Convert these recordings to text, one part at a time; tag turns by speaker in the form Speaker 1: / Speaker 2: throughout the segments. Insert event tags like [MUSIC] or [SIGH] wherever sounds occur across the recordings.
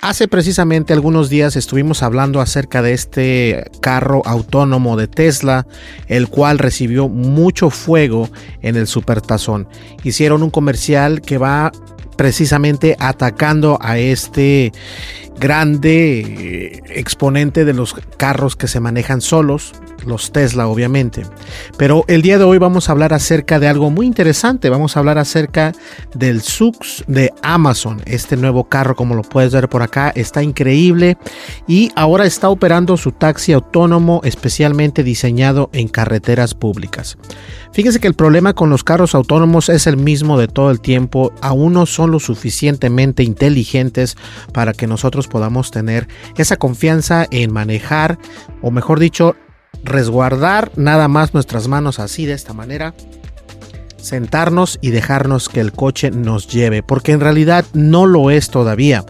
Speaker 1: Hace precisamente algunos días estuvimos hablando acerca de este carro autónomo de Tesla, el cual recibió mucho fuego en el Supertazón. Hicieron un comercial que va precisamente atacando a este grande eh, exponente de los carros que se manejan solos, los Tesla obviamente. Pero el día de hoy vamos a hablar acerca de algo muy interesante, vamos a hablar acerca del Sux de Amazon. Este nuevo carro, como lo puedes ver por acá, está increíble y ahora está operando su taxi autónomo especialmente diseñado en carreteras públicas. Fíjense que el problema con los carros autónomos es el mismo de todo el tiempo, aún no son lo suficientemente inteligentes para que nosotros podamos tener esa confianza en manejar, o mejor dicho, resguardar nada más nuestras manos así de esta manera, sentarnos y dejarnos que el coche nos lleve, porque en realidad no lo es todavía.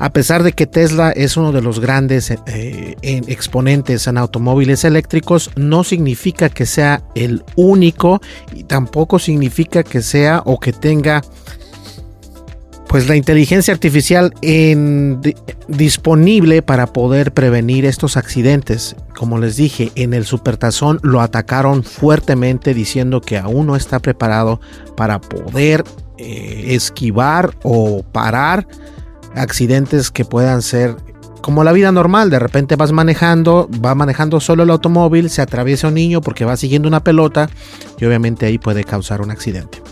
Speaker 1: A pesar de que Tesla es uno de los grandes eh, exponentes en automóviles eléctricos, no significa que sea el único y tampoco significa que sea o que tenga pues la inteligencia artificial disponible para poder prevenir estos accidentes. Como les dije, en el supertazón lo atacaron fuertemente diciendo que aún no está preparado para poder eh, esquivar o parar accidentes que puedan ser como la vida normal, de repente vas manejando, va manejando solo el automóvil, se atraviesa un niño porque va siguiendo una pelota y obviamente ahí puede causar un accidente.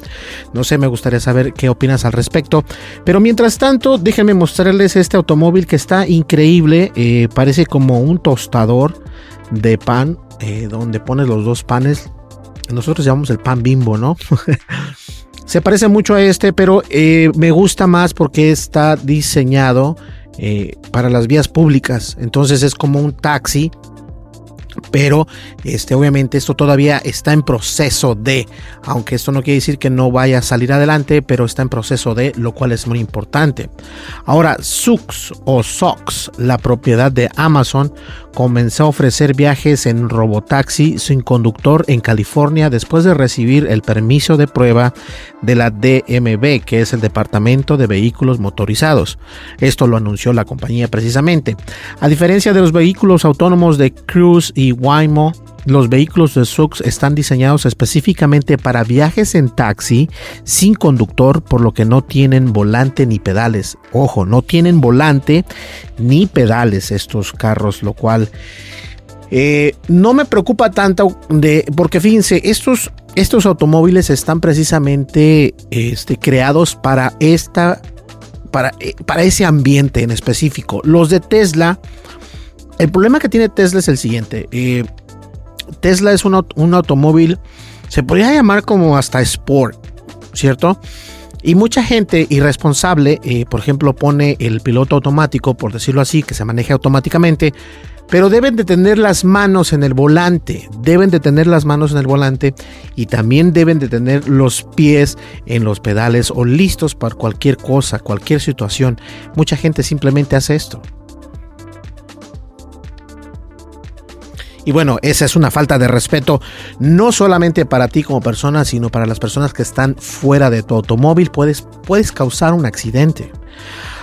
Speaker 1: No sé, me gustaría saber qué opinas al respecto, pero mientras tanto déjenme mostrarles este automóvil que está increíble, eh, parece como un tostador de pan eh, donde pones los dos panes, nosotros llamamos el pan bimbo, ¿no? [LAUGHS] se parece mucho a este, pero eh, me gusta más porque está diseñado eh, para las vías públicas. Entonces es como un taxi pero este, obviamente esto todavía está en proceso de, aunque esto no quiere decir que no vaya a salir adelante, pero está en proceso de, lo cual es muy importante. Ahora, Sux o Sox, la propiedad de Amazon, comenzó a ofrecer viajes en robotaxi sin conductor en California después de recibir el permiso de prueba de la DMV, que es el Departamento de Vehículos Motorizados. Esto lo anunció la compañía precisamente. A diferencia de los vehículos autónomos de Cruise y Waymo, los vehículos de Sux están diseñados específicamente para viajes en taxi sin conductor, por lo que no tienen volante ni pedales. Ojo, no tienen volante ni pedales estos carros, lo cual eh, no me preocupa tanto de porque fíjense estos estos automóviles están precisamente este, creados para esta para, eh, para ese ambiente en específico. Los de Tesla el problema que tiene Tesla es el siguiente. Eh, Tesla es un, automóvil, se podría llamar como hasta sport, ¿cierto? Y mucha gente irresponsable, eh, por ejemplo, pone el piloto automático, por decirlo así, que se maneje automáticamente, pero deben de tener las manos en el volante, deben de tener las manos en el volante y también deben de tener los pies en los pedales o listos para cualquier cosa, cualquier situación. Mucha gente simplemente hace esto. Y bueno, esa es una falta de respeto, no solamente para ti como persona, sino para las personas que están fuera de tu automóvil. Puedes, puedes causar un accidente.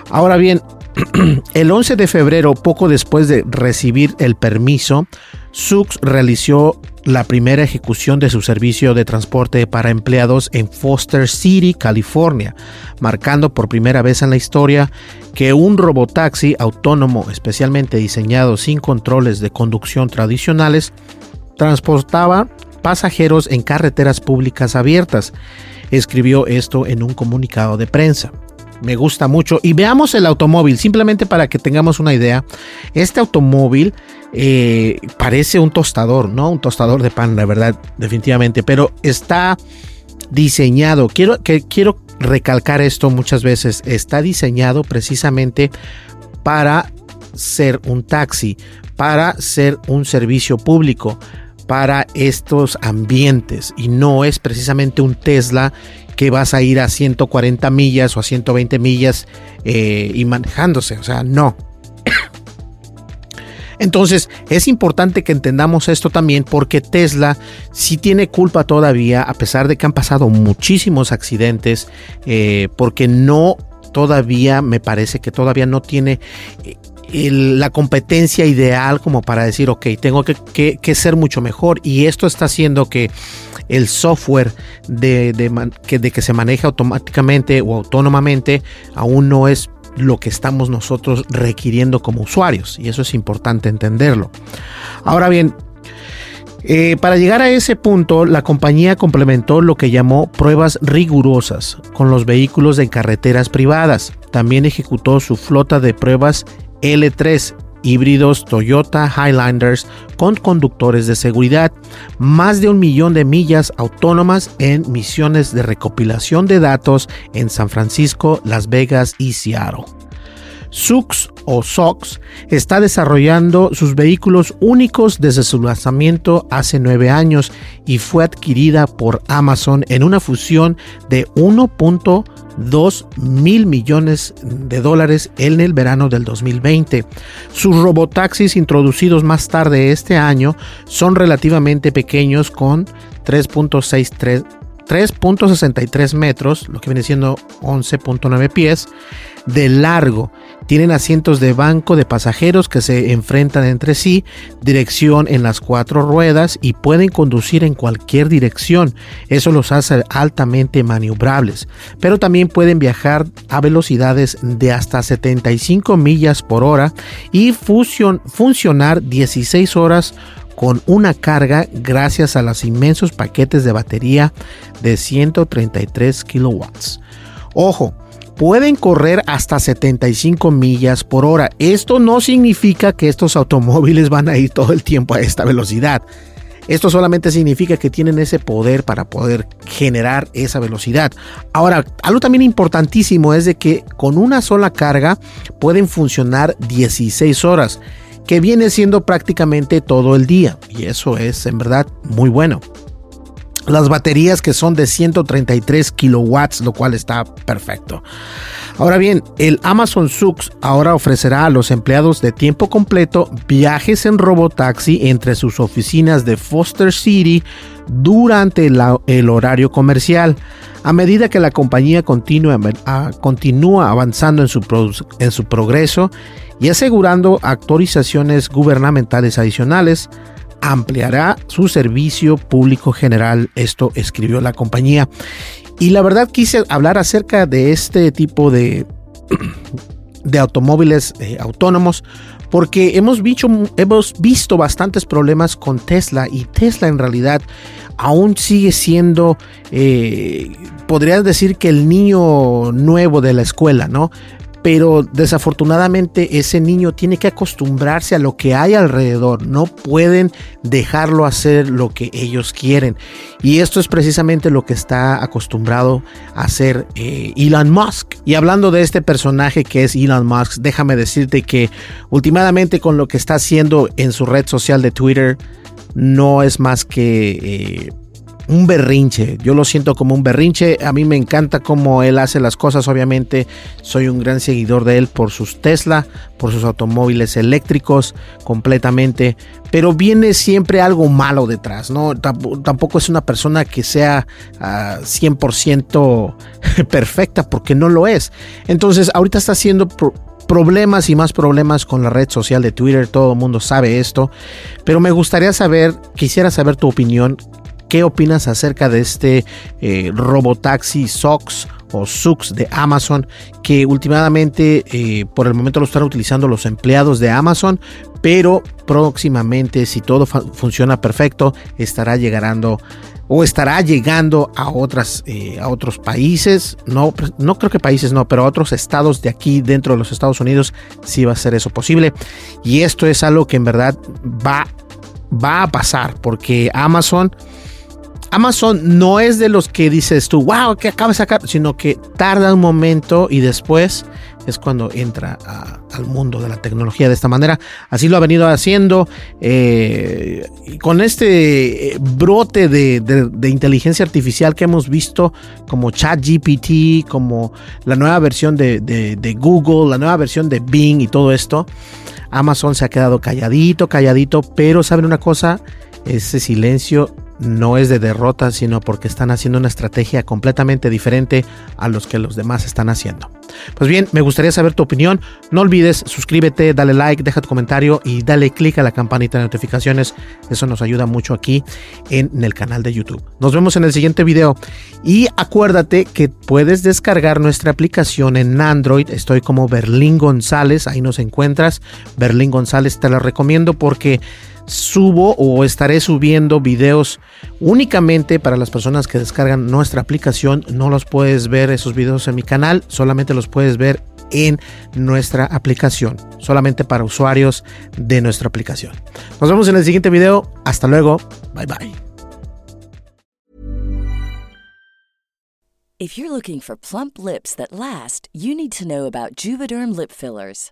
Speaker 1: Ahora bien, [CLEARS THROAT] el 11 de febrero, poco después de recibir el permiso, Sux realizó la primera ejecución de su servicio de transporte para empleados en Foster City, California, marcando por primera vez en la historia que un robotaxi autónomo especialmente diseñado sin controles de conducción tradicionales transportaba pasajeros en carreteras públicas abiertas. Escribió esto en un comunicado de prensa me gusta mucho. Y veamos el automóvil, simplemente para que tengamos una idea. Este automóvil eh, parece un tostador, ¿no? Un tostador de pan, la verdad, definitivamente. Pero está diseñado. Quiero, que, quiero recalcar esto muchas veces. Está diseñado precisamente para ser un taxi, para ser un servicio público para estos ambientes y no es precisamente un Tesla que vas a ir a 140 millas o a 120 millas eh, y manejándose. O sea, no. [COUGHS] Entonces es importante que entendamos esto también porque Tesla sí tiene culpa todavía, a pesar de que han pasado muchísimos accidentes, eh, porque no todavía, me parece que todavía no tiene la competencia ideal como para decir, ok, tengo que, ser mucho mejor. Y esto está haciendo que el software de, que, de que se maneja automáticamente o autónomamente aún no es lo que estamos nosotros requiriendo como usuarios. Y eso es importante entenderlo. Ahora bien, eh, para llegar a ese punto, la compañía complementó lo que llamó pruebas rigurosas con los vehículos de carreteras privadas. También ejecutó su flota de pruebas L3 híbridos Toyota Highlanders con conductores de seguridad, más de un millón de millas autónomas en misiones de recopilación de datos en San Francisco, Las Vegas y Seattle. Sux o SOX está desarrollando sus vehículos únicos desde su lanzamiento hace nueve años y fue adquirida por Amazon en una fusión de 1. 2 mil millones de dólares en el verano del 2020. Sus robotaxis introducidos más tarde este año son relativamente pequeños con 3.63 3.63 metros, lo que viene siendo 11.9 pies, de largo. Tienen asientos de banco de pasajeros que se enfrentan entre sí, dirección en las cuatro ruedas y pueden conducir en cualquier dirección. Eso los hace altamente maniobrables. Pero también pueden viajar a velocidades de hasta 75 millas por hora y funcionar 16 horas con una carga gracias a los inmensos paquetes de batería de 133 kilowatts. Ojo, pueden correr hasta 75 millas por hora. Esto no significa que estos automóviles van a ir todo el tiempo a esta velocidad. Esto solamente significa que tienen ese poder para poder generar esa velocidad. Ahora, algo también importantísimo es de que con una sola carga pueden funcionar 16 horas que viene siendo prácticamente todo el día y eso es en verdad muy bueno. Las baterías que son de 133 kilowatts, lo cual está perfecto. Ahora bien, el Amazon Sux ahora ofrecerá a los empleados de tiempo completo viajes en robotaxi entre sus oficinas de Foster City durante el horario comercial. A medida que la compañía continúa, avanzando en su, en su progreso y asegurando actualizaciones gubernamentales adicionales, ampliará su servicio público general. Esto escribió la compañía. Y la verdad quise hablar acerca de este tipo de, [CLEARS THROAT] de automóviles eh, autónomos porque hemos visto, bastantes problemas con Tesla y Tesla en realidad aún sigue siendo, eh, podrías decir que el niño nuevo de la escuela, ¿no? Pero desafortunadamente ese niño tiene que acostumbrarse a lo que hay alrededor, no pueden dejarlo hacer lo que ellos quieren. Y esto es precisamente lo que está acostumbrado a hacer eh, Elon Musk. Y hablando de este personaje que es Elon Musk, déjame decirte que últimamente con lo que está haciendo en su red social de Twitter, no es más que... Eh, un berrinche. Yo lo siento como un berrinche. A mí me encanta cómo él hace las cosas. Obviamente soy un gran seguidor de él por sus Tesla, por sus automóviles eléctricos completamente. Pero viene siempre algo malo detrás, ¿no? Tampoco es una persona que sea 100% ah, [LAUGHS] perfecta porque no lo es. Entonces ahorita está haciendo problemas y más problemas con la red social de Twitter, todo el mundo sabe esto, pero me gustaría saber, quisiera saber tu opinión, ¿Qué opinas acerca de este eh, robotaxi SOX o SUX de Amazon que últimamente eh, por el momento lo están utilizando los empleados de Amazon, pero próximamente si todo funciona perfecto estará llegando o estará llegando a otras eh, a otros países, no no creo que países no, pero a otros estados de aquí dentro de los Estados Unidos sí va a ser eso posible. Y esto es algo que en verdad va va a pasar porque Amazon Amazon no es de los que dices tú, wow, que acaba de sacar, sino que tarda un momento y después es cuando entra al mundo de la tecnología de esta manera. Así lo ha venido haciendo. Eh, con este eh, brote de, inteligencia artificial que hemos visto, como ChatGPT, como la nueva versión de, de Google, la nueva versión de Bing y todo esto, Amazon se ha quedado calladito, calladito, pero ¿saben una cosa? Ese silencio no es de derrota, sino porque están haciendo una estrategia completamente diferente a los que los demás están haciendo. Pues bien, me gustaría saber tu opinión. No olvides suscríbete, dale like, deja tu comentario y dale click a la campanita de notificaciones. Eso nos ayuda mucho aquí en el canal de YouTube. Nos vemos en el siguiente video y acuérdate que puedes descargar nuestra aplicación en Android. Estoy como Berlín González, ahí nos encuentras. Berlín González te la recomiendo porque subo o estaré subiendo videos únicamente para las personas que descargan nuestra aplicación. No los puedes ver esos videos en mi canal, solamente los puedes ver en nuestra aplicación, solamente para usuarios de nuestra aplicación. Nos vemos en el siguiente video. Hasta luego. Bye bye.
Speaker 2: If you're looking for plump lips that last, you need to know about Juvederm lip fillers.